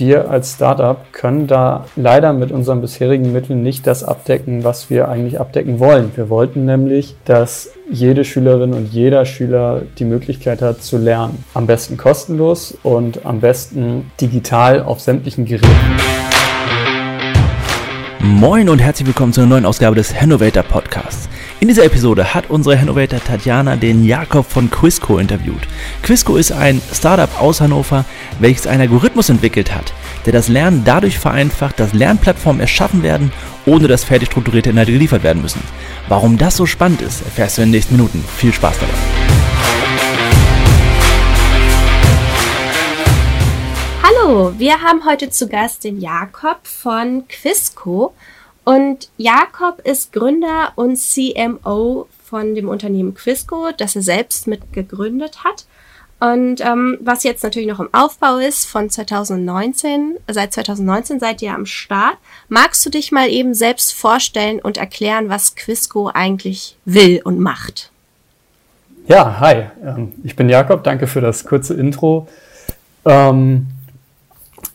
wir als Startup können da leider mit unseren bisherigen Mitteln nicht das abdecken, was wir eigentlich abdecken wollen. Wir wollten nämlich, dass jede Schülerin und jeder Schüler die Möglichkeit hat zu lernen. Am besten kostenlos und am besten digital auf sämtlichen Geräten. Moin und herzlich willkommen zu einer neuen Ausgabe des Hannovator Podcasts. In dieser Episode hat unsere Hannovator Tatjana den Jakob von Quisco interviewt. Quisco ist ein Startup aus Hannover, welches einen Algorithmus entwickelt hat, der das Lernen dadurch vereinfacht, dass Lernplattformen erschaffen werden, ohne dass fertig strukturierte Inhalte geliefert werden müssen. Warum das so spannend ist, erfährst du in den nächsten Minuten. Viel Spaß dabei. Hallo, wir haben heute zu Gast den Jakob von Quisco. Und Jakob ist Gründer und CMO von dem Unternehmen Quisco, das er selbst mit gegründet hat. Und ähm, was jetzt natürlich noch im Aufbau ist von 2019, seit 2019 seid ihr am Start. Magst du dich mal eben selbst vorstellen und erklären, was Quisco eigentlich will und macht? Ja, hi, ähm, ich bin Jakob, danke für das kurze Intro. Ähm,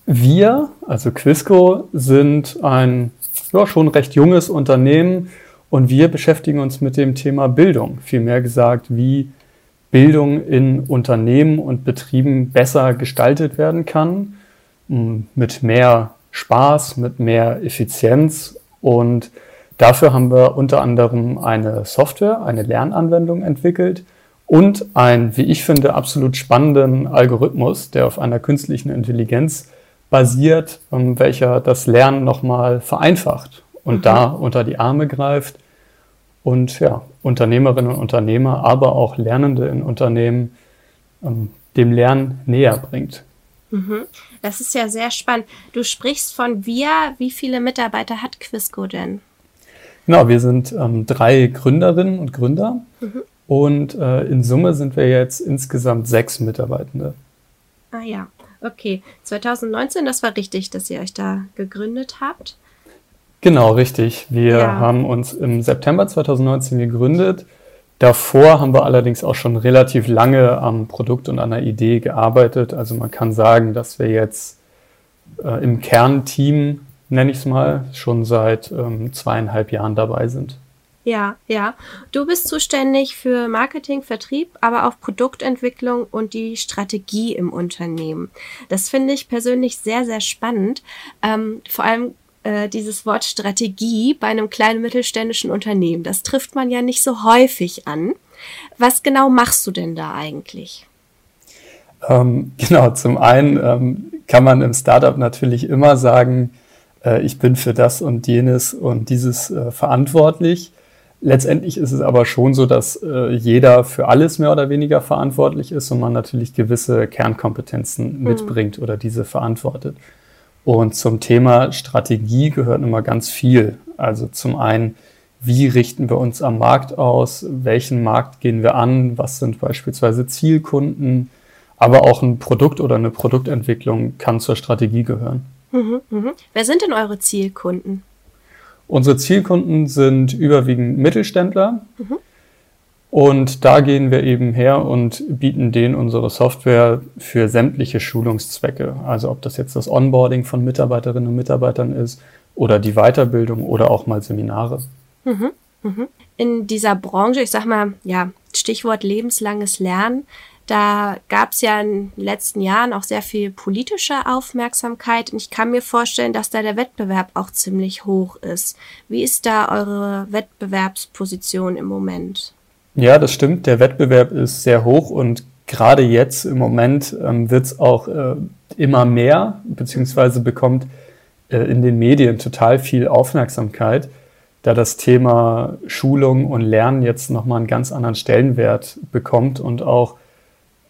wir, also Quisco, sind ein ja, schon recht junges Unternehmen und wir beschäftigen uns mit dem Thema Bildung. Vielmehr gesagt, wie Bildung in Unternehmen und Betrieben besser gestaltet werden kann, mit mehr Spaß, mit mehr Effizienz. Und dafür haben wir unter anderem eine Software, eine Lernanwendung entwickelt und einen, wie ich finde, absolut spannenden Algorithmus, der auf einer künstlichen Intelligenz basiert, welcher das Lernen nochmal vereinfacht und mhm. da unter die Arme greift und ja, Unternehmerinnen und Unternehmer, aber auch Lernende in Unternehmen ähm, dem Lernen näher bringt. Mhm. Das ist ja sehr spannend. Du sprichst von wir. Wie viele Mitarbeiter hat Quisco denn? Genau, wir sind ähm, drei Gründerinnen und Gründer mhm. und äh, in Summe sind wir jetzt insgesamt sechs Mitarbeitende. Ah ja. Okay, 2019, das war richtig, dass ihr euch da gegründet habt. Genau, richtig. Wir ja. haben uns im September 2019 gegründet. Davor haben wir allerdings auch schon relativ lange am Produkt und an der Idee gearbeitet. Also man kann sagen, dass wir jetzt äh, im Kernteam, nenne ich es mal, schon seit ähm, zweieinhalb Jahren dabei sind. Ja, ja. Du bist zuständig für Marketing, Vertrieb, aber auch Produktentwicklung und die Strategie im Unternehmen. Das finde ich persönlich sehr, sehr spannend. Ähm, vor allem äh, dieses Wort Strategie bei einem kleinen mittelständischen Unternehmen. Das trifft man ja nicht so häufig an. Was genau machst du denn da eigentlich? Ähm, genau, zum einen ähm, kann man im Startup natürlich immer sagen, äh, ich bin für das und jenes und dieses äh, verantwortlich. Letztendlich ist es aber schon so, dass äh, jeder für alles mehr oder weniger verantwortlich ist und man natürlich gewisse Kernkompetenzen mhm. mitbringt oder diese verantwortet. Und zum Thema Strategie gehört immer ganz viel. Also zum einen, wie richten wir uns am Markt aus? Welchen Markt gehen wir an? Was sind beispielsweise Zielkunden? Aber auch ein Produkt oder eine Produktentwicklung kann zur Strategie gehören. Mhm, mh. Wer sind denn eure Zielkunden? Unsere Zielkunden sind überwiegend Mittelständler. Mhm. Und da gehen wir eben her und bieten denen unsere Software für sämtliche Schulungszwecke. Also ob das jetzt das Onboarding von Mitarbeiterinnen und Mitarbeitern ist oder die Weiterbildung oder auch mal Seminare. Mhm. Mhm. In dieser Branche, ich sag mal, ja, Stichwort lebenslanges Lernen, da gab es ja in den letzten Jahren auch sehr viel politische Aufmerksamkeit und ich kann mir vorstellen, dass da der Wettbewerb auch ziemlich hoch ist. Wie ist da eure Wettbewerbsposition im Moment? Ja, das stimmt. Der Wettbewerb ist sehr hoch und gerade jetzt im Moment ähm, wird es auch äh, immer mehr, beziehungsweise bekommt äh, in den Medien total viel Aufmerksamkeit, da das Thema Schulung und Lernen jetzt nochmal einen ganz anderen Stellenwert bekommt und auch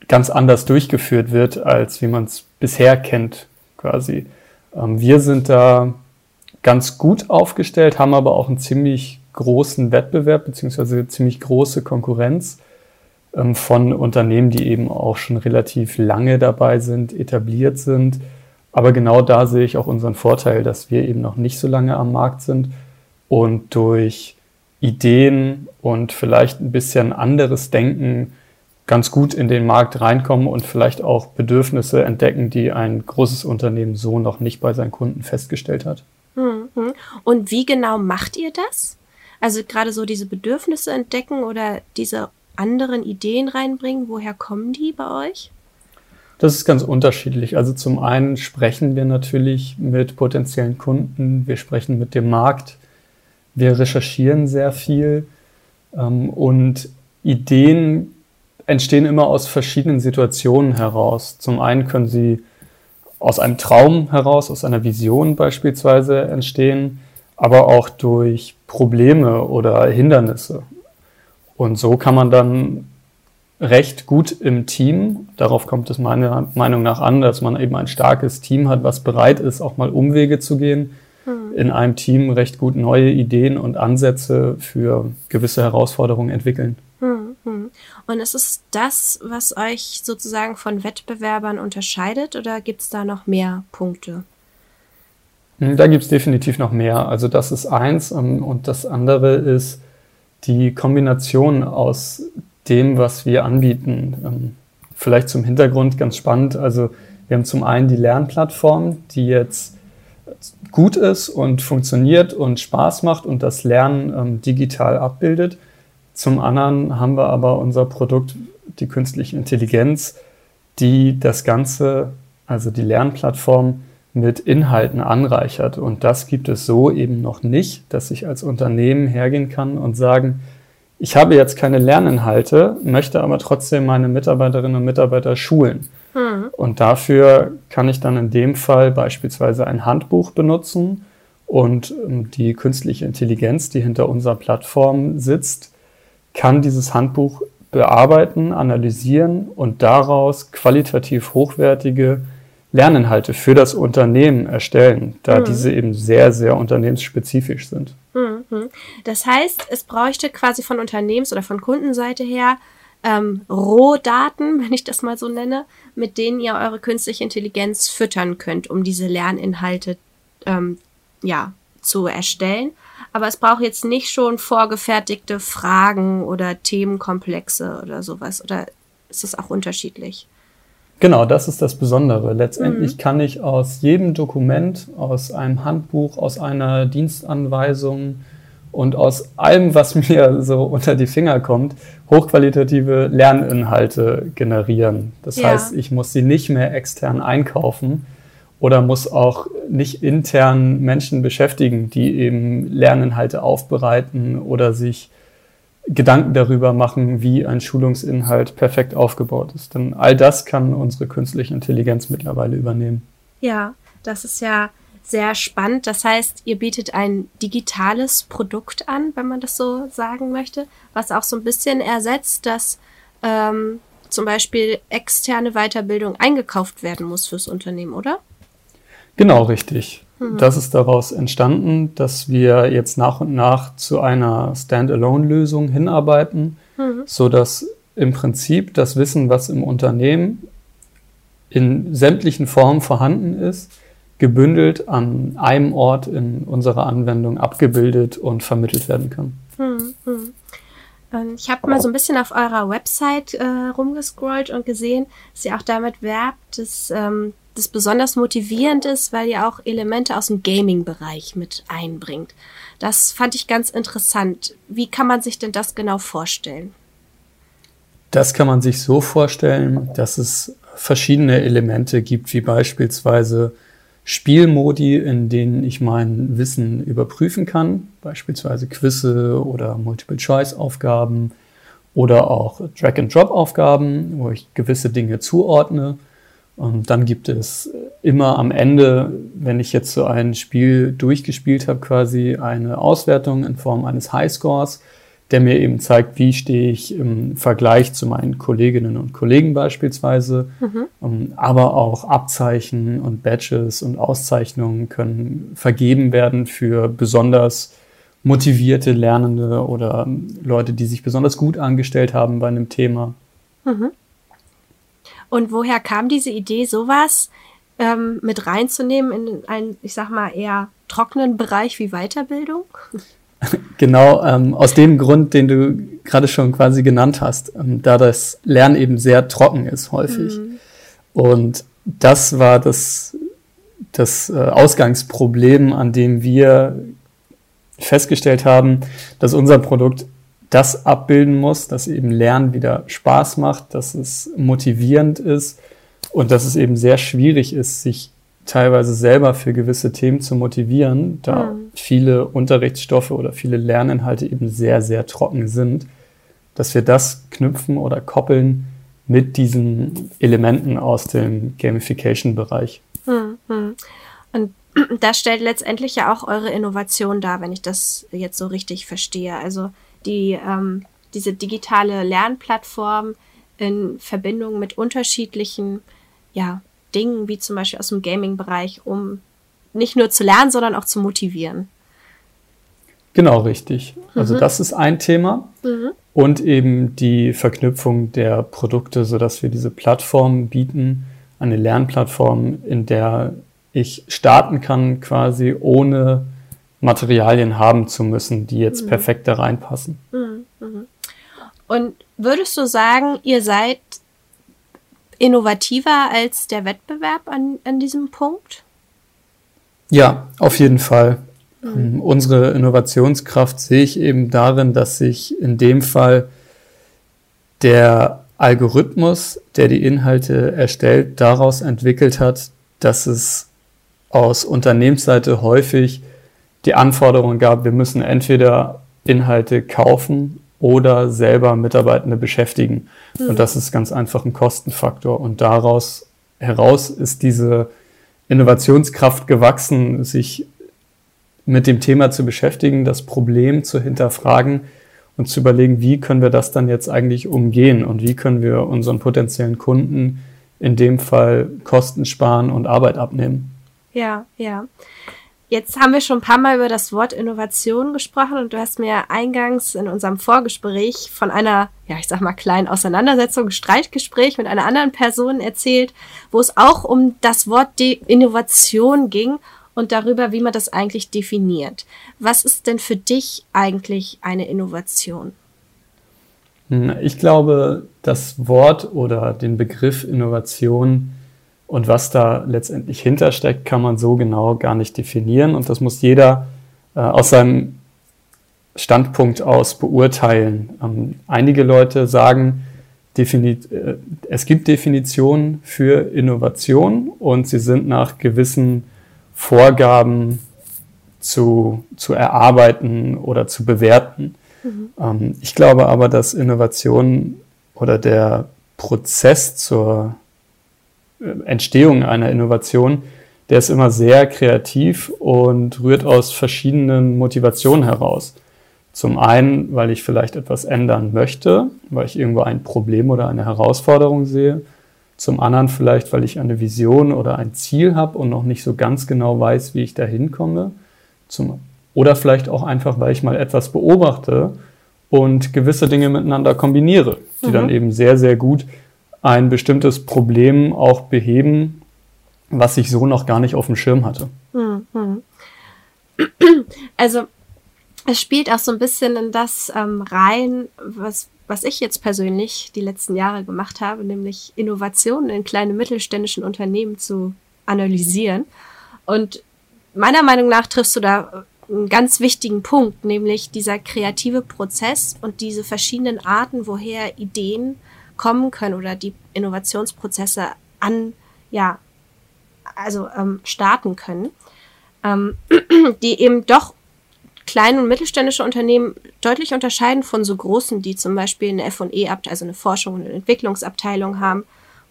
ganz anders durchgeführt wird, als wie man es bisher kennt, quasi. Ähm, wir sind da ganz gut aufgestellt, haben aber auch einen ziemlich großen Wettbewerb beziehungsweise ziemlich große Konkurrenz ähm, von Unternehmen, die eben auch schon relativ lange dabei sind, etabliert sind. Aber genau da sehe ich auch unseren Vorteil, dass wir eben noch nicht so lange am Markt sind und durch Ideen und vielleicht ein bisschen anderes Denken ganz gut in den Markt reinkommen und vielleicht auch Bedürfnisse entdecken, die ein großes Unternehmen so noch nicht bei seinen Kunden festgestellt hat. Mhm. Und wie genau macht ihr das? Also gerade so diese Bedürfnisse entdecken oder diese anderen Ideen reinbringen, woher kommen die bei euch? Das ist ganz unterschiedlich. Also zum einen sprechen wir natürlich mit potenziellen Kunden, wir sprechen mit dem Markt, wir recherchieren sehr viel ähm, und Ideen entstehen immer aus verschiedenen Situationen heraus. Zum einen können sie aus einem Traum heraus, aus einer Vision beispielsweise entstehen, aber auch durch Probleme oder Hindernisse. Und so kann man dann recht gut im Team, darauf kommt es meiner Meinung nach an, dass man eben ein starkes Team hat, was bereit ist, auch mal Umwege zu gehen, hm. in einem Team recht gut neue Ideen und Ansätze für gewisse Herausforderungen entwickeln. Und ist es das, was euch sozusagen von Wettbewerbern unterscheidet oder gibt es da noch mehr Punkte? Hm, da gibt es definitiv noch mehr. Also das ist eins ähm, und das andere ist die Kombination aus dem, was wir anbieten. Ähm, vielleicht zum Hintergrund ganz spannend. Also wir haben zum einen die Lernplattform, die jetzt gut ist und funktioniert und Spaß macht und das Lernen ähm, digital abbildet. Zum anderen haben wir aber unser Produkt, die künstliche Intelligenz, die das Ganze, also die Lernplattform, mit Inhalten anreichert. Und das gibt es so eben noch nicht, dass ich als Unternehmen hergehen kann und sagen, ich habe jetzt keine Lerninhalte, möchte aber trotzdem meine Mitarbeiterinnen und Mitarbeiter schulen. Hm. Und dafür kann ich dann in dem Fall beispielsweise ein Handbuch benutzen und ähm, die künstliche Intelligenz, die hinter unserer Plattform sitzt, kann dieses Handbuch bearbeiten, analysieren und daraus qualitativ hochwertige Lerninhalte für das Unternehmen erstellen, da mhm. diese eben sehr, sehr unternehmensspezifisch sind. Mhm. Das heißt, es bräuchte quasi von Unternehmens- oder von Kundenseite her ähm, Rohdaten, wenn ich das mal so nenne, mit denen ihr eure künstliche Intelligenz füttern könnt, um diese Lerninhalte ähm, ja, zu erstellen. Aber es braucht jetzt nicht schon vorgefertigte Fragen oder Themenkomplexe oder sowas. Oder ist es auch unterschiedlich? Genau, das ist das Besondere. Letztendlich mhm. kann ich aus jedem Dokument, aus einem Handbuch, aus einer Dienstanweisung und aus allem, was mir so unter die Finger kommt, hochqualitative Lerninhalte generieren. Das ja. heißt, ich muss sie nicht mehr extern einkaufen oder muss auch nicht intern Menschen beschäftigen, die eben Lerninhalte aufbereiten oder sich Gedanken darüber machen, wie ein Schulungsinhalt perfekt aufgebaut ist. Denn all das kann unsere künstliche Intelligenz mittlerweile übernehmen. Ja, das ist ja sehr spannend. Das heißt, ihr bietet ein digitales Produkt an, wenn man das so sagen möchte, was auch so ein bisschen ersetzt, dass ähm, zum Beispiel externe Weiterbildung eingekauft werden muss fürs Unternehmen, oder? Genau, richtig. Mhm. Das ist daraus entstanden, dass wir jetzt nach und nach zu einer Standalone-Lösung hinarbeiten, mhm. so dass im Prinzip das Wissen, was im Unternehmen in sämtlichen Formen vorhanden ist, gebündelt an einem Ort in unserer Anwendung abgebildet und vermittelt werden kann. Mhm. Ich habe mal so ein bisschen auf eurer Website äh, rumgescrollt und gesehen, dass ihr auch damit werbt, dass ähm, das besonders motivierend ist, weil ihr auch Elemente aus dem Gaming-Bereich mit einbringt. Das fand ich ganz interessant. Wie kann man sich denn das genau vorstellen? Das kann man sich so vorstellen, dass es verschiedene Elemente gibt, wie beispielsweise Spielmodi, in denen ich mein Wissen überprüfen kann, beispielsweise Quizze oder Multiple-Choice-Aufgaben oder auch Drag-and-Drop-Aufgaben, wo ich gewisse Dinge zuordne. Und dann gibt es immer am Ende, wenn ich jetzt so ein Spiel durchgespielt habe, quasi eine Auswertung in Form eines Highscores, der mir eben zeigt, wie stehe ich im Vergleich zu meinen Kolleginnen und Kollegen beispielsweise. Mhm. Ähm, aber auch Abzeichen und Badges und Auszeichnungen können vergeben werden für besonders motivierte Lernende oder Leute, die sich besonders gut angestellt haben bei einem Thema. Mhm. Und woher kam diese Idee, sowas ähm, mit reinzunehmen in einen, ich sag mal, eher trockenen Bereich wie Weiterbildung? Genau, ähm, aus dem Grund, den du gerade schon quasi genannt hast, ähm, da das Lernen eben sehr trocken ist häufig. Mhm. Und das war das, das äh, Ausgangsproblem, an dem wir festgestellt haben, dass unser Produkt das abbilden muss, dass eben Lernen wieder Spaß macht, dass es motivierend ist und dass es eben sehr schwierig ist, sich teilweise selber für gewisse Themen zu motivieren, da mhm. viele Unterrichtsstoffe oder viele Lerninhalte eben sehr, sehr trocken sind, dass wir das knüpfen oder koppeln mit diesen Elementen aus dem Gamification-Bereich. Mhm. Und das stellt letztendlich ja auch eure Innovation dar, wenn ich das jetzt so richtig verstehe. Also die, ähm, diese digitale Lernplattform in Verbindung mit unterschiedlichen ja, Dingen, wie zum Beispiel aus dem Gaming-Bereich, um nicht nur zu lernen, sondern auch zu motivieren. Genau, richtig. Also mhm. das ist ein Thema. Mhm. Und eben die Verknüpfung der Produkte, sodass wir diese Plattform bieten, eine Lernplattform, in der ich starten kann, quasi ohne Materialien haben zu müssen, die jetzt mhm. perfekt da reinpassen. Mhm. Mhm. Und würdest du sagen, ihr seid innovativer als der Wettbewerb an, an diesem Punkt? Ja, auf jeden Fall. Mhm. Ähm, unsere Innovationskraft sehe ich eben darin, dass sich in dem Fall der Algorithmus, der die Inhalte erstellt, daraus entwickelt hat, dass es aus Unternehmensseite häufig die Anforderung gab, wir müssen entweder Inhalte kaufen oder selber Mitarbeitende beschäftigen. Mhm. Und das ist ganz einfach ein Kostenfaktor. Und daraus heraus ist diese Innovationskraft gewachsen, sich mit dem Thema zu beschäftigen, das Problem zu hinterfragen und zu überlegen, wie können wir das dann jetzt eigentlich umgehen und wie können wir unseren potenziellen Kunden in dem Fall Kosten sparen und Arbeit abnehmen. Ja, ja. Jetzt haben wir schon ein paar Mal über das Wort Innovation gesprochen und du hast mir eingangs in unserem Vorgespräch von einer, ja, ich sag mal, kleinen Auseinandersetzung, Streitgespräch mit einer anderen Person erzählt, wo es auch um das Wort De Innovation ging und darüber, wie man das eigentlich definiert. Was ist denn für dich eigentlich eine Innovation? Ich glaube, das Wort oder den Begriff Innovation und was da letztendlich hintersteckt, kann man so genau gar nicht definieren. Und das muss jeder äh, aus seinem Standpunkt aus beurteilen. Ähm, einige Leute sagen, äh, es gibt Definitionen für Innovation und sie sind nach gewissen Vorgaben zu, zu erarbeiten oder zu bewerten. Mhm. Ähm, ich glaube aber, dass Innovation oder der Prozess zur Entstehung einer Innovation, der ist immer sehr kreativ und rührt aus verschiedenen Motivationen heraus. Zum einen, weil ich vielleicht etwas ändern möchte, weil ich irgendwo ein Problem oder eine Herausforderung sehe. Zum anderen vielleicht, weil ich eine Vision oder ein Ziel habe und noch nicht so ganz genau weiß, wie ich da hinkomme. Zum, oder vielleicht auch einfach, weil ich mal etwas beobachte und gewisse Dinge miteinander kombiniere, die mhm. dann eben sehr, sehr gut ein bestimmtes Problem auch beheben, was ich so noch gar nicht auf dem Schirm hatte. Mhm. Also es spielt auch so ein bisschen in das ähm, rein, was, was ich jetzt persönlich die letzten Jahre gemacht habe, nämlich Innovationen in kleine mittelständischen Unternehmen zu analysieren. Und meiner Meinung nach triffst du da einen ganz wichtigen Punkt, nämlich dieser kreative Prozess und diese verschiedenen Arten, woher Ideen kommen können oder die Innovationsprozesse an, ja, also ähm, starten können, ähm, die eben doch kleine und mittelständische Unternehmen deutlich unterscheiden von so großen, die zum Beispiel eine F&E, also eine Forschung und Entwicklungsabteilung haben,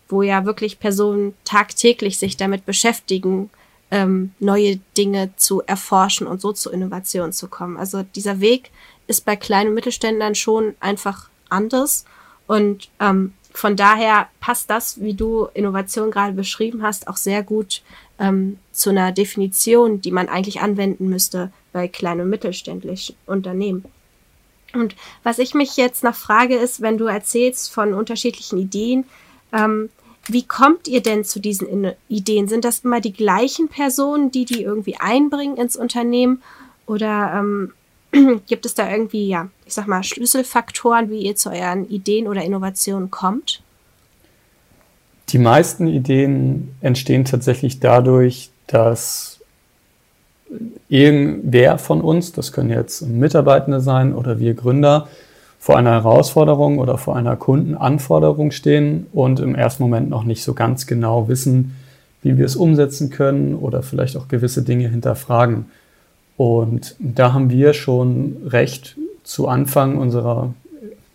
wo ja wirklich Personen tagtäglich sich damit beschäftigen, ähm, neue Dinge zu erforschen und so zur Innovation zu kommen. Also dieser Weg ist bei kleinen und Mittelständlern schon einfach anders und ähm, von daher passt das, wie du Innovation gerade beschrieben hast, auch sehr gut ähm, zu einer Definition, die man eigentlich anwenden müsste bei kleinen und mittelständischen Unternehmen. Und was ich mich jetzt noch frage, ist, wenn du erzählst von unterschiedlichen Ideen, ähm, wie kommt ihr denn zu diesen In Ideen? Sind das immer die gleichen Personen, die die irgendwie einbringen ins Unternehmen? Oder ähm, Gibt es da irgendwie, ja, ich sag mal, Schlüsselfaktoren, wie ihr zu euren Ideen oder Innovationen kommt? Die meisten Ideen entstehen tatsächlich dadurch, dass irgendwer von uns, das können jetzt Mitarbeitende sein oder wir Gründer, vor einer Herausforderung oder vor einer Kundenanforderung stehen und im ersten Moment noch nicht so ganz genau wissen, wie wir es umsetzen können oder vielleicht auch gewisse Dinge hinterfragen. Und da haben wir schon recht zu Anfang unserer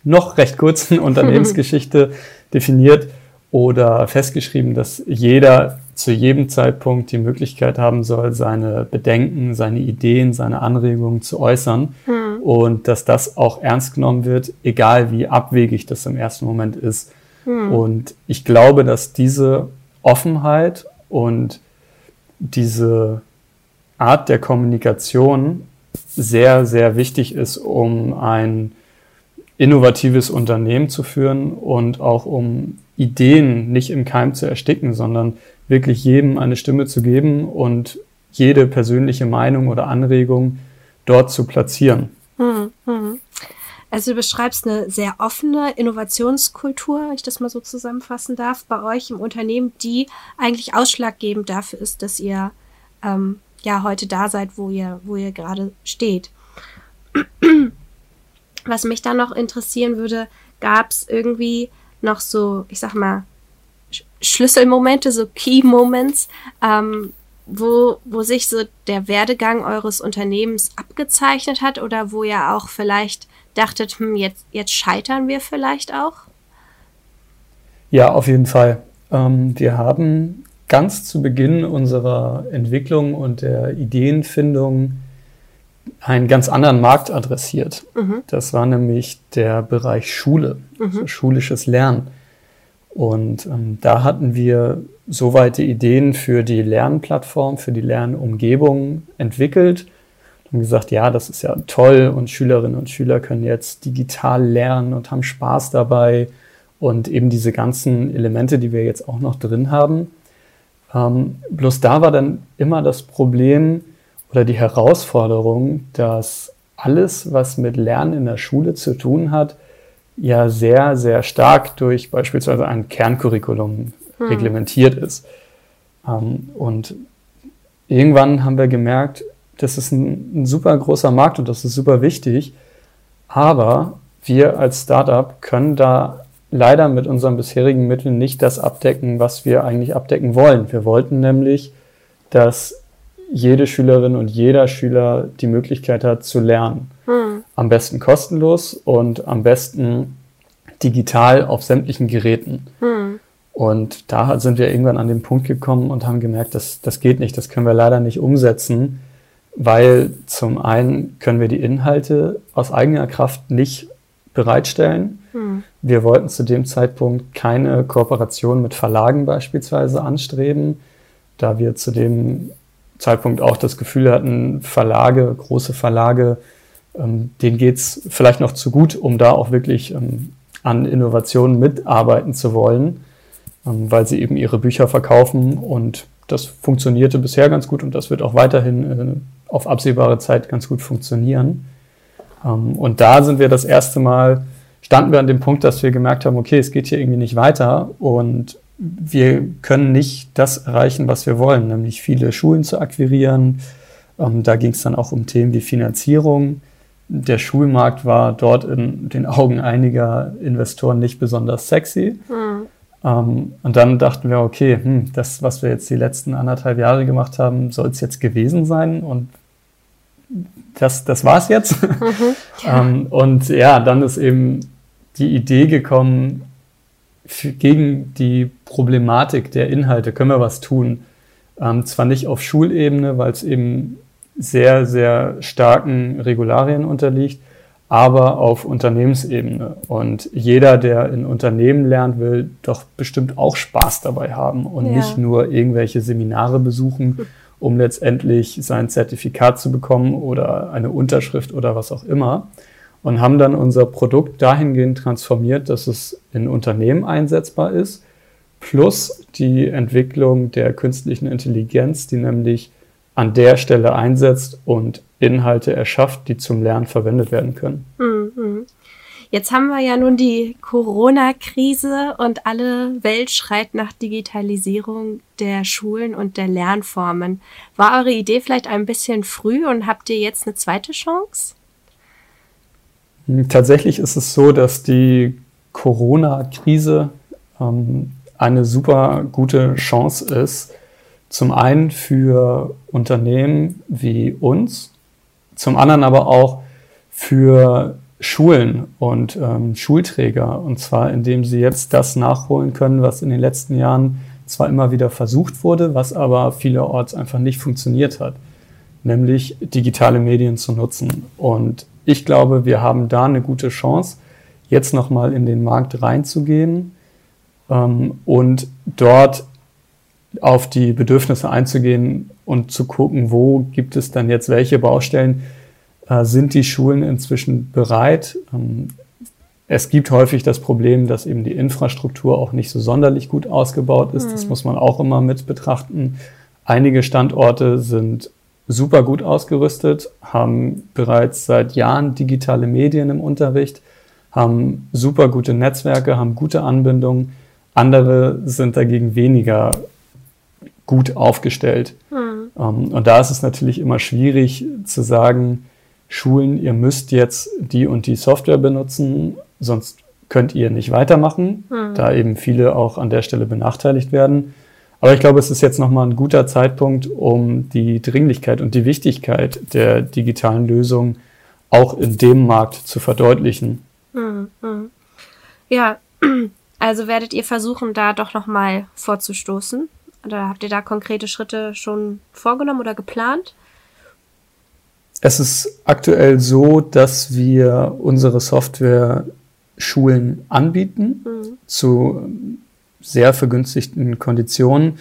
noch recht kurzen Unternehmensgeschichte definiert oder festgeschrieben, dass jeder zu jedem Zeitpunkt die Möglichkeit haben soll, seine Bedenken, seine Ideen, seine Anregungen zu äußern hm. und dass das auch ernst genommen wird, egal wie abwegig das im ersten Moment ist. Hm. Und ich glaube, dass diese Offenheit und diese Art der Kommunikation sehr, sehr wichtig ist, um ein innovatives Unternehmen zu führen und auch um Ideen nicht im Keim zu ersticken, sondern wirklich jedem eine Stimme zu geben und jede persönliche Meinung oder Anregung dort zu platzieren. Hm, hm. Also du beschreibst eine sehr offene Innovationskultur, wenn ich das mal so zusammenfassen darf, bei euch im Unternehmen, die eigentlich ausschlaggebend dafür ist, dass ihr ähm, ja heute da seid, wo ihr, wo ihr gerade steht. Was mich dann noch interessieren würde, gab es irgendwie noch so, ich sag mal, Schlüsselmomente, so Key Moments, ähm, wo, wo sich so der Werdegang eures Unternehmens abgezeichnet hat oder wo ihr auch vielleicht dachtet, hm, jetzt, jetzt scheitern wir vielleicht auch? Ja, auf jeden Fall. Ähm, wir haben ganz zu Beginn unserer Entwicklung und der Ideenfindung einen ganz anderen Markt adressiert. Mhm. Das war nämlich der Bereich Schule, mhm. also schulisches Lernen. Und ähm, da hatten wir soweit Ideen für die Lernplattform, für die Lernumgebung entwickelt. Und gesagt, ja, das ist ja toll und Schülerinnen und Schüler können jetzt digital lernen und haben Spaß dabei und eben diese ganzen Elemente, die wir jetzt auch noch drin haben. Ähm, bloß da war dann immer das Problem oder die Herausforderung, dass alles, was mit Lernen in der Schule zu tun hat, ja sehr, sehr stark durch beispielsweise ein Kerncurriculum hm. reglementiert ist. Ähm, und irgendwann haben wir gemerkt, das ist ein, ein, super großer Markt und das ist super wichtig. Aber wir als Startup können da leider mit unseren bisherigen Mitteln nicht das abdecken, was wir eigentlich abdecken wollen. Wir wollten nämlich, dass jede Schülerin und jeder Schüler die Möglichkeit hat zu lernen. Hm. Am besten kostenlos und am besten digital auf sämtlichen Geräten. Hm. Und da sind wir irgendwann an den Punkt gekommen und haben gemerkt, dass das geht nicht, das können wir leider nicht umsetzen, weil zum einen können wir die Inhalte aus eigener Kraft nicht bereitstellen. Hm. Wir wollten zu dem Zeitpunkt keine Kooperation mit Verlagen beispielsweise anstreben, da wir zu dem Zeitpunkt auch das Gefühl hatten, Verlage, große Verlage, ähm, denen geht's vielleicht noch zu gut, um da auch wirklich ähm, an Innovationen mitarbeiten zu wollen, ähm, weil sie eben ihre Bücher verkaufen und das funktionierte bisher ganz gut und das wird auch weiterhin äh, auf absehbare Zeit ganz gut funktionieren. Ähm, und da sind wir das erste Mal, standen wir an dem Punkt, dass wir gemerkt haben, okay, es geht hier irgendwie nicht weiter und wir können nicht das erreichen, was wir wollen, nämlich viele Schulen zu akquirieren. Ähm, da ging es dann auch um Themen wie Finanzierung. Der Schulmarkt war dort in den Augen einiger Investoren nicht besonders sexy. Mhm. Ähm, und dann dachten wir, okay, hm, das, was wir jetzt die letzten anderthalb Jahre gemacht haben, soll es jetzt gewesen sein und das, das war es jetzt. Mhm, ja. ähm, und ja, dann ist eben die Idee gekommen, gegen die Problematik der Inhalte können wir was tun. Ähm, zwar nicht auf Schulebene, weil es eben sehr, sehr starken Regularien unterliegt, aber auf Unternehmensebene. Und jeder, der in Unternehmen lernt, will doch bestimmt auch Spaß dabei haben und ja. nicht nur irgendwelche Seminare besuchen, um letztendlich sein Zertifikat zu bekommen oder eine Unterschrift oder was auch immer und haben dann unser Produkt dahingehend transformiert, dass es in Unternehmen einsetzbar ist, plus die Entwicklung der künstlichen Intelligenz, die nämlich an der Stelle einsetzt und Inhalte erschafft, die zum Lernen verwendet werden können. Mhm. Jetzt haben wir ja nun die Corona-Krise und alle Welt schreit nach Digitalisierung der Schulen und der Lernformen. War eure Idee vielleicht ein bisschen früh und habt ihr jetzt eine zweite Chance? Tatsächlich ist es so, dass die Corona-Krise ähm, eine super gute Chance ist. Zum einen für Unternehmen wie uns, zum anderen aber auch für Schulen und ähm, Schulträger. Und zwar, indem sie jetzt das nachholen können, was in den letzten Jahren zwar immer wieder versucht wurde, was aber vielerorts einfach nicht funktioniert hat, nämlich digitale Medien zu nutzen. Und ich glaube, wir haben da eine gute Chance, jetzt nochmal in den Markt reinzugehen ähm, und dort auf die Bedürfnisse einzugehen und zu gucken, wo gibt es dann jetzt welche Baustellen, sind die Schulen inzwischen bereit. Ähm, es gibt häufig das Problem, dass eben die Infrastruktur auch nicht so sonderlich gut ausgebaut ist. Mhm. Das muss man auch immer mit betrachten. Einige Standorte sind super gut ausgerüstet, haben bereits seit Jahren digitale Medien im Unterricht, haben super gute Netzwerke, haben gute Anbindungen. Andere sind dagegen weniger gut aufgestellt. Mhm. und da ist es natürlich immer schwierig zu sagen, Schulen, ihr müsst jetzt die und die Software benutzen, sonst könnt ihr nicht weitermachen, mhm. da eben viele auch an der Stelle benachteiligt werden. Aber ich glaube, es ist jetzt nochmal ein guter Zeitpunkt, um die Dringlichkeit und die Wichtigkeit der digitalen Lösung auch in dem Markt zu verdeutlichen. Mhm. Ja, also werdet ihr versuchen, da doch nochmal vorzustoßen? Oder habt ihr da konkrete Schritte schon vorgenommen oder geplant? Es ist aktuell so, dass wir unsere Software Schulen anbieten mhm. zu sehr vergünstigten Konditionen.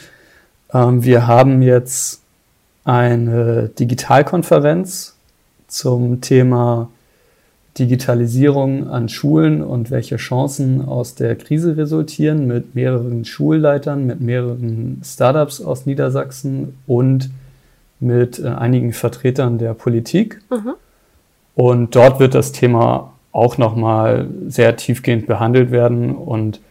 Ähm, wir haben jetzt eine Digitalkonferenz zum Thema Digitalisierung an Schulen und welche Chancen aus der Krise resultieren mit mehreren Schulleitern, mit mehreren Startups aus Niedersachsen und mit äh, einigen Vertretern der Politik. Mhm. Und dort wird das Thema auch nochmal sehr tiefgehend behandelt werden und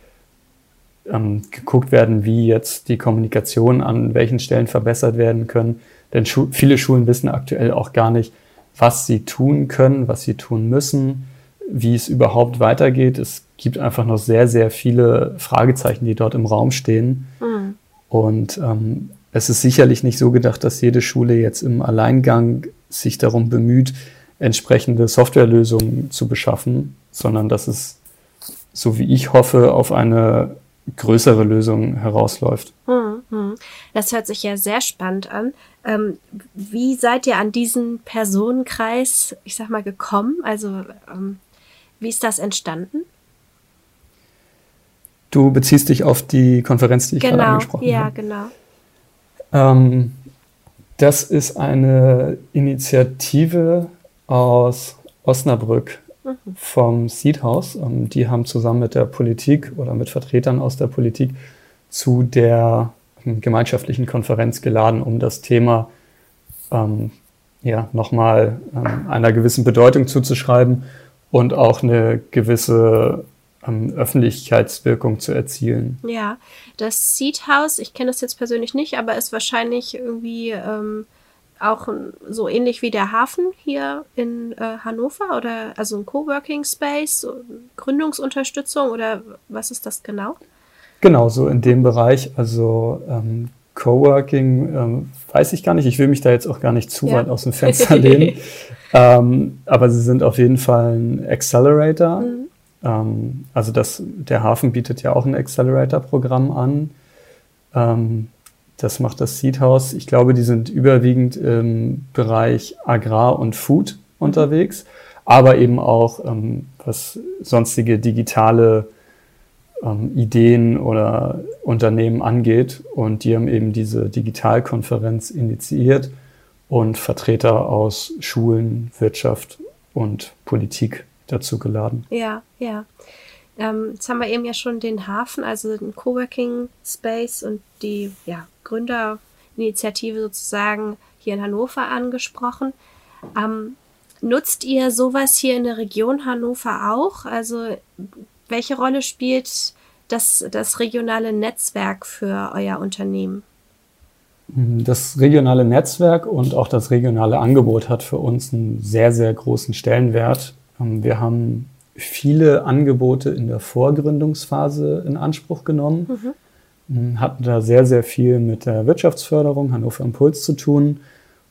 ähm, geguckt werden, wie jetzt die Kommunikation an welchen Stellen verbessert werden können. Denn Schu viele Schulen wissen aktuell auch gar nicht, was sie tun können, was sie tun müssen, wie es überhaupt weitergeht. Es gibt einfach noch sehr, sehr viele Fragezeichen, die dort im Raum stehen. Mhm. Und ähm, es ist sicherlich nicht so gedacht, dass jede Schule jetzt im Alleingang sich darum bemüht, entsprechende Softwarelösungen zu beschaffen, sondern dass es, so wie ich hoffe, auf eine größere Lösung herausläuft. Hm, hm. Das hört sich ja sehr spannend an. Ähm, wie seid ihr an diesen Personenkreis, ich sag mal, gekommen? Also, ähm, wie ist das entstanden? Du beziehst dich auf die Konferenz, die ich genau, gerade angesprochen ja, habe. Ja, genau. Ähm, das ist eine Initiative aus Osnabrück mhm. vom Seed House. Ähm, die haben zusammen mit der Politik oder mit Vertretern aus der Politik zu der ähm, gemeinschaftlichen Konferenz geladen, um das Thema ähm, ja, nochmal ähm, einer gewissen Bedeutung zuzuschreiben und auch eine gewisse ähm, Öffentlichkeitswirkung zu erzielen. Ja, das Seed House, ich kenne das jetzt persönlich nicht, aber ist wahrscheinlich irgendwie ähm, auch so ähnlich wie der Hafen hier in äh, Hannover oder also ein Coworking Space, Gründungsunterstützung oder was ist das genau? Genau, so in dem Bereich. Also ähm, Coworking ähm, weiß ich gar nicht. Ich will mich da jetzt auch gar nicht zu ja. weit aus dem Fenster lehnen. ähm, aber sie sind auf jeden Fall ein Accelerator. Mhm. Ähm, also das, der Hafen bietet ja auch ein Accelerator-Programm an. Ähm, das macht das Seed House. Ich glaube, die sind überwiegend im Bereich Agrar und Food unterwegs, aber eben auch ähm, was sonstige digitale ähm, Ideen oder Unternehmen angeht. Und die haben eben diese Digitalkonferenz initiiert und Vertreter aus Schulen, Wirtschaft und Politik dazu geladen. Ja, ja. Ähm, jetzt haben wir eben ja schon den Hafen, also den Coworking Space und die ja, Gründerinitiative sozusagen hier in Hannover angesprochen. Ähm, nutzt ihr sowas hier in der Region Hannover auch? Also welche Rolle spielt das, das regionale Netzwerk für euer Unternehmen? Das regionale Netzwerk und auch das regionale Angebot hat für uns einen sehr, sehr großen Stellenwert. Ähm, wir haben viele Angebote in der Vorgründungsphase in Anspruch genommen, mhm. hatten da sehr, sehr viel mit der Wirtschaftsförderung Hannover Impuls zu tun.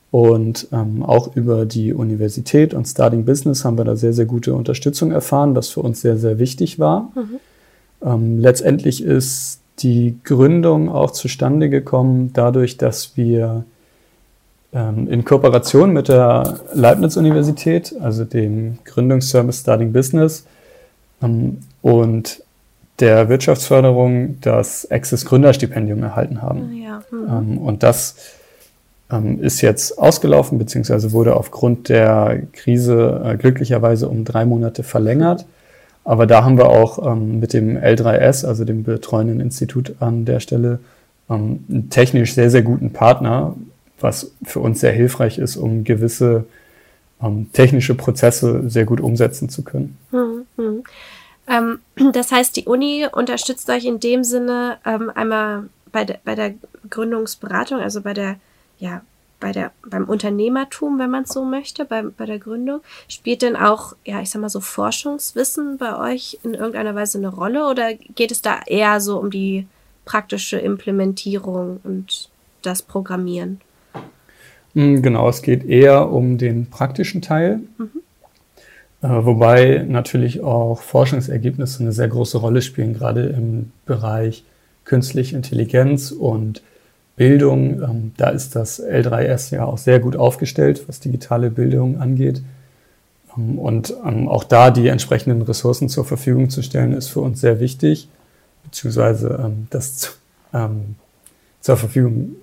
Und ähm, auch über die Universität und Starting Business haben wir da sehr, sehr gute Unterstützung erfahren, was für uns sehr, sehr wichtig war. Mhm. Ähm, letztendlich ist die Gründung auch zustande gekommen dadurch, dass wir ähm, in Kooperation mit der Leibniz-Universität, also dem Gründungsservice Starting Business ähm, und der Wirtschaftsförderung das Access Gründerstipendium erhalten haben. Ah, ja. Mhm. Ähm, und das ähm, ist jetzt ausgelaufen, beziehungsweise wurde aufgrund der Krise äh, glücklicherweise um drei Monate verlängert. Aber da haben wir auch ähm, mit dem L3S, also dem betreuenden Institut an der Stelle, ähm, einen technisch sehr, sehr guten Partner, was für uns sehr hilfreich ist, um gewisse ähm, technische Prozesse sehr gut umsetzen zu können. Hm, hm. Ähm, das heißt, die Uni unterstützt euch in dem Sinne ähm, einmal bei, de, bei der Gründungsberatung, also bei der ja, bei der, beim Unternehmertum, wenn man es so möchte, bei, bei der Gründung, spielt denn auch, ja, ich sag mal so Forschungswissen bei euch in irgendeiner Weise eine Rolle oder geht es da eher so um die praktische Implementierung und das Programmieren? Hm, genau, es geht eher um den praktischen Teil, mhm. äh, wobei natürlich auch Forschungsergebnisse eine sehr große Rolle spielen, gerade im Bereich künstliche Intelligenz und Bildung. Ähm, da ist das L3S ja auch sehr gut aufgestellt, was digitale Bildung angeht. Ähm, und ähm, auch da die entsprechenden Ressourcen zur Verfügung zu stellen, ist für uns sehr wichtig, beziehungsweise das zu, zur Verfügung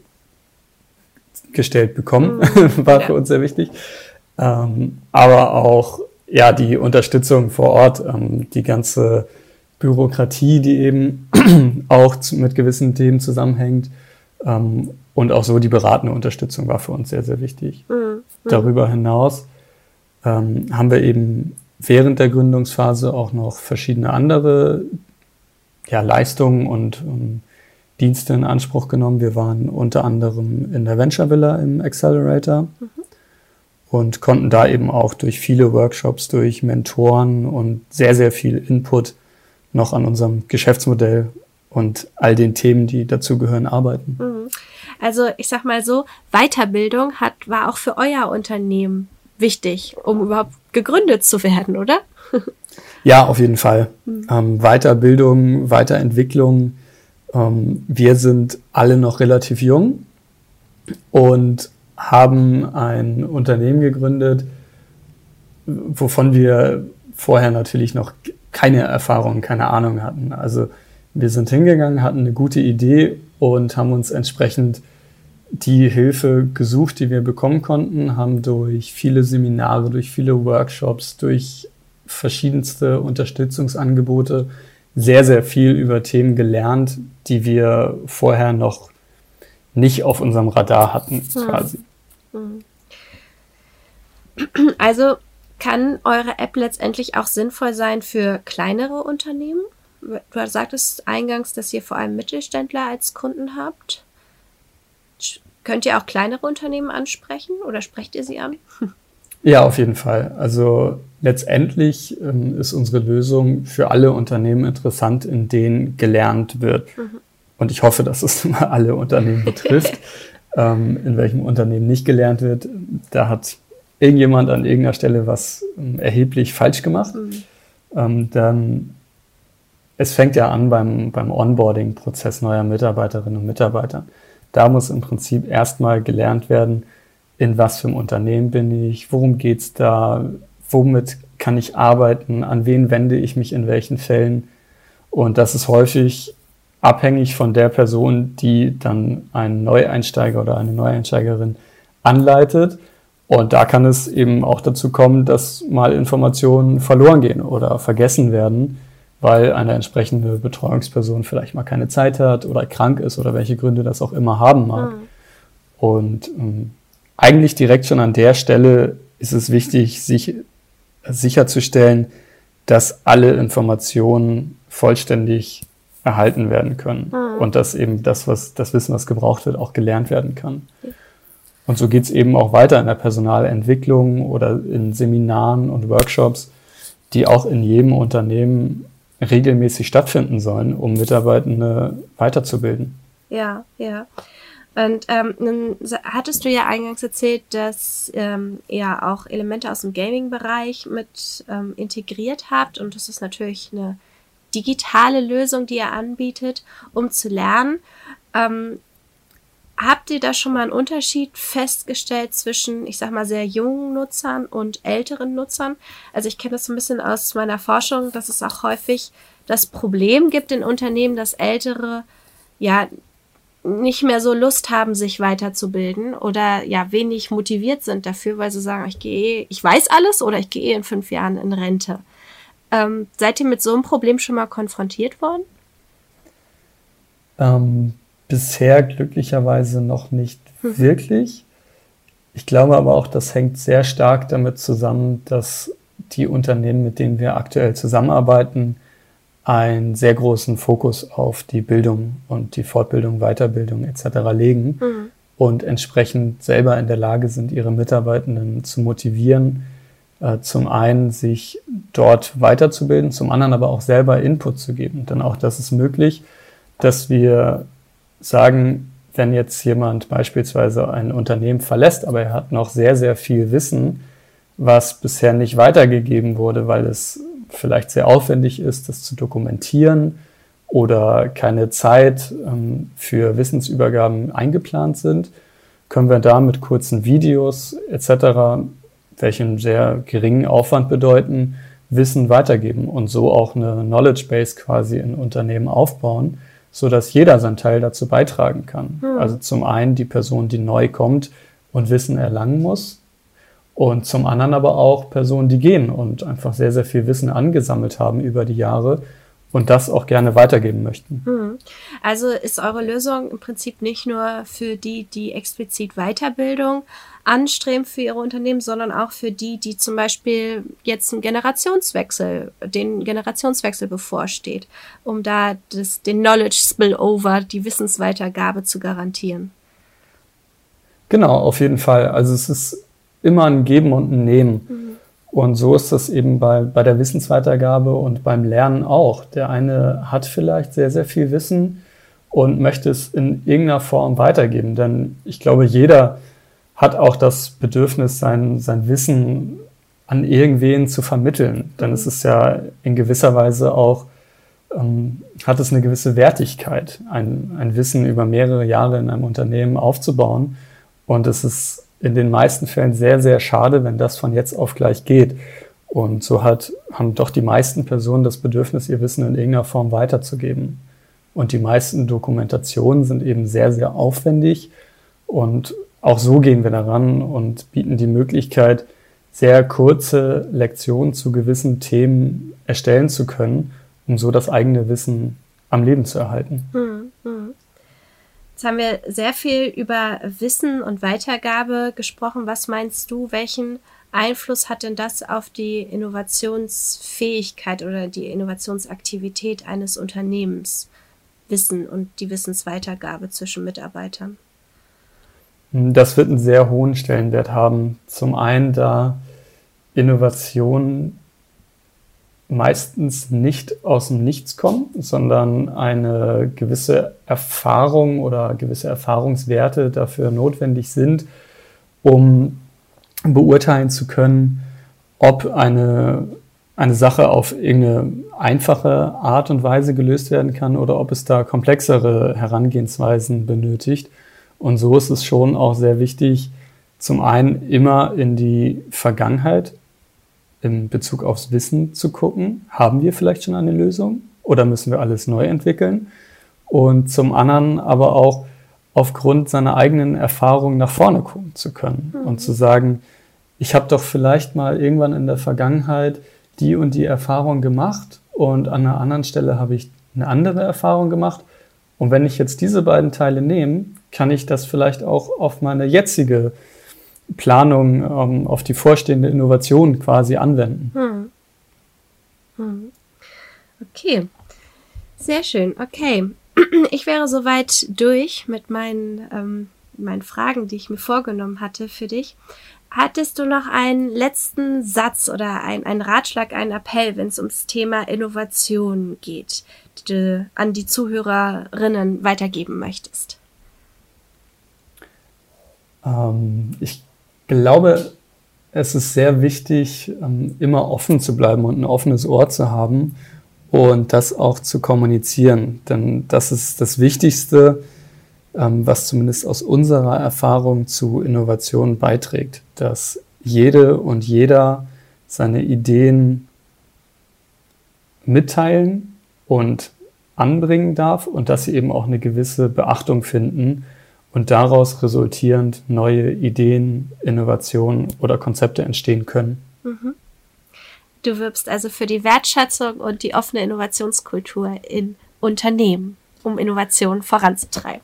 gestellt bekommen, mhm. war ja. für uns sehr wichtig. Ähm, aber auch ja die Unterstützung vor Ort, die ganze Bürokratie, die eben auch mit gewissen Themen zusammenhängt, ähm, und auch so die beratende Unterstützung war für uns sehr, sehr wichtig. Mhm. mhm. Darüber hinaus ähm, haben wir eben während der Gründungsphase auch noch verschiedene andere ja, Leistungen und um, Dienste in Anspruch genommen. Wir waren unter anderem in der Venture Villa im Accelerator mhm. und konnten da eben auch durch viele Workshops, durch Mentoren und sehr, sehr viel Input noch an unserem Geschäftsmodell und all den Themen, die dazugehören, arbeiten. Mhm. Also ich sag mal so, Weiterbildung hat, war auch für euer Unternehmen wichtig, um überhaupt gegründet zu werden, oder? ja, auf jeden Fall. Mhm. Ähm, Weiterbildung, Weiterentwicklung. Ähm, wir sind alle noch relativ jung und haben ein Unternehmen gegründet, wovon wir vorher natürlich noch keine Erfahrung, keine Ahnung hatten. Also wir sind hingegangen, hatten eine gute Idee und haben uns entsprechend die Hilfe gesucht, die wir bekommen konnten, haben durch viele Seminare, durch viele Workshops, durch verschiedenste Unterstützungsangebote sehr, sehr viel über Themen gelernt, die wir vorher noch nicht auf unserem Radar hatten, hm. quasi. Hm. Also kann eure App letztendlich auch sinnvoll sein für kleinere Unternehmen? du sagtest eingangs, dass ihr vor allem Mittelständler als Kunden habt. Könnt ihr auch kleinere Unternehmen ansprechen oder sprecht ihr sie an? Ja, auf jeden Fall. Also letztendlich ähm, ist unsere Lösung für alle Unternehmen interessant, in denen gelernt wird. Mhm. Und ich hoffe, dass es immer alle Unternehmen betrifft. ähm, in welchem Unternehmen nicht gelernt wird, da hat irgendjemand an irgendeiner Stelle was ähm, erheblich falsch gemacht. Mhm. Ähm, dann es fängt ja an beim, beim Onboarding-Prozess neuer Mitarbeiterinnen und Mitarbeiter. Da muss im Prinzip erstmal gelernt werden, in was für einem Unternehmen bin ich, worum geht's da, womit kann ich arbeiten, an wen wende ich mich in welchen Fällen. Und das ist häufig abhängig von der Person, die dann einen Neueinsteiger oder eine Neueinsteigerin anleitet. Und da kann es eben auch dazu kommen, dass mal Informationen verloren gehen oder vergessen werden weil eine entsprechende Betreuungsperson vielleicht mal keine Zeit hat oder krank ist oder welche Gründe das auch immer haben mag. Mhm. Und ähm, eigentlich direkt schon an der Stelle ist es wichtig, sich sicherzustellen, dass alle Informationen vollständig erhalten werden können mhm. und dass eben das, was das Wissen, was gebraucht wird, auch gelernt werden kann. Und so geht es eben auch weiter in der Personalentwicklung oder in Seminaren und Workshops, die auch in jedem Unternehmen regelmäßig stattfinden sollen, um Mitarbeitende weiterzubilden. Ja, ja. Und ähm, hattest du ja eingangs erzählt, dass ähm, ihr auch Elemente aus dem Gaming-Bereich mit ähm, integriert habt und das ist natürlich eine digitale Lösung, die ihr anbietet, um zu lernen. Ähm, habt ihr da schon mal einen Unterschied festgestellt zwischen, ich sag mal, sehr jungen Nutzern und älteren Nutzern? Also ich kenne das so ein bisschen aus meiner Forschung, dass es auch häufig das Problem gibt in Unternehmen, dass ältere ja nicht mehr so Lust haben, sich weiterzubilden oder ja wenig motiviert sind dafür, weil sie sagen, ich gehe, ich weiß alles oder ich gehe in fünf Jahren in Rente. Ähm, seid ihr mit so einem Problem schon mal konfrontiert worden? Ähm, bisher glücklicherweise noch nicht hm. wirklich. Ich glaube aber auch, das hängt sehr stark damit zusammen, dass die Unternehmen, mit denen wir aktuell zusammenarbeiten, einen sehr großen Fokus auf die Bildung und die Fortbildung, Weiterbildung etc. legen mhm. und entsprechend selber in der Lage sind, ihre Mitarbeitenden zu motivieren, äh, zum einen sich dort weiterzubilden, zum anderen aber auch selber Input zu geben. Denn auch das ist möglich, dass wir sagen, wenn jetzt jemand beispielsweise ein Unternehmen verlässt, aber er hat noch sehr, sehr viel Wissen, was bisher nicht weitergegeben wurde, weil es vielleicht sehr aufwendig ist, das zu dokumentieren oder keine Zeit ähm, für Wissensübergaben eingeplant sind, können wir da mit kurzen Videos etc., welche einen sehr geringen Aufwand bedeuten, Wissen weitergeben und so auch eine Knowledge Base quasi in Unternehmen aufbauen, so dass jeder seinen Teil dazu beitragen kann. Hm. Also zum einen die Person, die neu kommt und Wissen erlangen muss, und zum anderen aber auch Personen, die gehen und einfach sehr, sehr viel Wissen angesammelt haben über die Jahre und das auch gerne weitergeben möchten. Hm. Also ist eure Lösung im Prinzip nicht nur für die, die explizit Weiterbildung anstreben für ihre Unternehmen, sondern auch für die, die zum Beispiel jetzt einen Generationswechsel, den Generationswechsel bevorsteht, um da das, den Knowledge Spillover, die Wissensweitergabe zu garantieren. Genau, auf jeden Fall. Also es ist immer ein Geben und ein Nehmen. Mhm. Und so ist das eben bei, bei der Wissensweitergabe und beim Lernen auch. Der eine hat vielleicht sehr, sehr viel Wissen und möchte es in irgendeiner Form weitergeben. Denn ich glaube, jeder hat auch das Bedürfnis, sein, sein Wissen an irgendwen zu vermitteln. Denn es ist ja in gewisser Weise auch, ähm, hat es eine gewisse Wertigkeit, ein, ein Wissen über mehrere Jahre in einem Unternehmen aufzubauen. Und es ist in den meisten Fällen sehr, sehr schade, wenn das von jetzt auf gleich geht. Und so hat, haben doch die meisten Personen das Bedürfnis, ihr Wissen in irgendeiner Form weiterzugeben. Und die meisten Dokumentationen sind eben sehr, sehr aufwendig. Und auch so gehen wir daran und bieten die Möglichkeit, sehr kurze Lektionen zu gewissen Themen erstellen zu können, um so das eigene Wissen am Leben zu erhalten. Mhm. Jetzt haben wir sehr viel über Wissen und Weitergabe gesprochen. Was meinst du, welchen Einfluss hat denn das auf die Innovationsfähigkeit oder die Innovationsaktivität eines Unternehmens? Wissen und die Wissensweitergabe zwischen Mitarbeitern? Das wird einen sehr hohen Stellenwert haben. Zum einen, da Innovation meistens nicht aus dem Nichts kommen, sondern eine gewisse Erfahrung oder gewisse Erfahrungswerte dafür notwendig sind, um beurteilen zu können, ob eine, eine Sache auf irgendeine einfache Art und Weise gelöst werden kann oder ob es da komplexere Herangehensweisen benötigt. Und so ist es schon auch sehr wichtig, zum einen immer in die Vergangenheit in Bezug aufs Wissen zu gucken. Haben wir vielleicht schon eine Lösung oder müssen wir alles neu entwickeln? Und zum anderen aber auch aufgrund seiner eigenen Erfahrung nach vorne gucken zu können mhm. und zu sagen, ich habe doch vielleicht mal irgendwann in der Vergangenheit die und die Erfahrung gemacht und an einer anderen Stelle habe ich eine andere Erfahrung gemacht. Und wenn ich jetzt diese beiden Teile nehme, kann ich das vielleicht auch auf meine jetzige Planung ähm, auf die vorstehende Innovation quasi anwenden. Hm. Hm. Okay, sehr schön. Okay, ich wäre soweit durch mit meinen, ähm, meinen Fragen, die ich mir vorgenommen hatte für dich. Hattest du noch einen letzten Satz oder ein, einen Ratschlag, einen Appell, wenn es ums Thema Innovation geht, die du an die Zuhörerinnen weitergeben möchtest? Ähm, ich glaube, es ist sehr wichtig, ähm, immer offen zu bleiben und ein offenes Ohr zu haben und das auch zu kommunizieren. Denn das ist das Wichtigste, ähm, was zumindest aus unserer Erfahrung zu Innovation beiträgt, dass jede und jeder seine Ideen mitteilen und anbringen darf und dass sie eben auch eine gewisse Beachtung finden und daraus resultierend neue Ideen, Innovationen oder Konzepte entstehen können. Mhm. Du wirbst also für die Wertschätzung und die offene Innovationskultur in Unternehmen, um Innovationen voranzutreiben.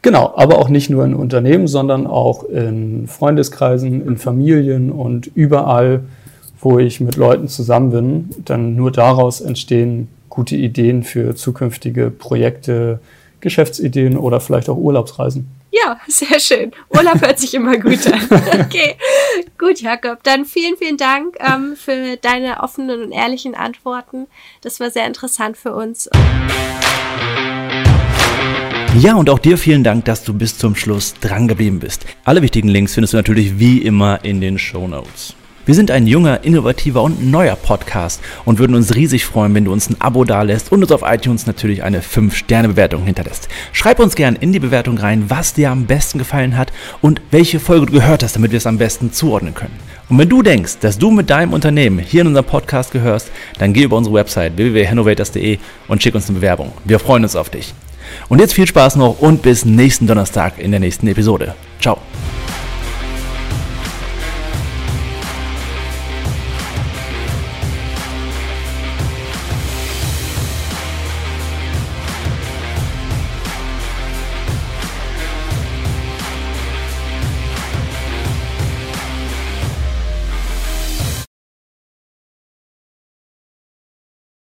Genau, aber auch nicht nur in Unternehmen, sondern auch in Freundeskreisen, in Familien und überall, wo ich mit Leuten zusammen bin. Denn nur daraus entstehen gute Ideen für zukünftige Projekte, Geschäftsideen oder vielleicht auch Urlaubsreisen. Ja, sehr schön. Urlaub hört sich immer gut an. Okay, gut, Jakob. Dann vielen, vielen Dank ähm, für deine offenen und ehrlichen Antworten. Das war sehr interessant für uns. Ja, und auch dir vielen Dank, dass du bis zum Schluss drangeblieben bist. Alle wichtigen Links findest du natürlich wie immer in den Show Notes. Wir sind ein junger, innovativer und neuer Podcast und würden uns riesig freuen, wenn du uns ein Abo dalässt und uns auf iTunes natürlich eine 5-Sterne-Bewertung hinterlässt. Schreib uns gern in die Bewertung rein, was dir am besten gefallen hat und welche Folge du gehört hast, damit wir es am besten zuordnen können. Und wenn du denkst, dass du mit deinem Unternehmen hier in unserem Podcast gehörst, dann geh über unsere Website www.hennovators.de und schick uns eine Bewerbung. Wir freuen uns auf dich. Und jetzt viel Spaß noch und bis nächsten Donnerstag in der nächsten Episode. Ciao.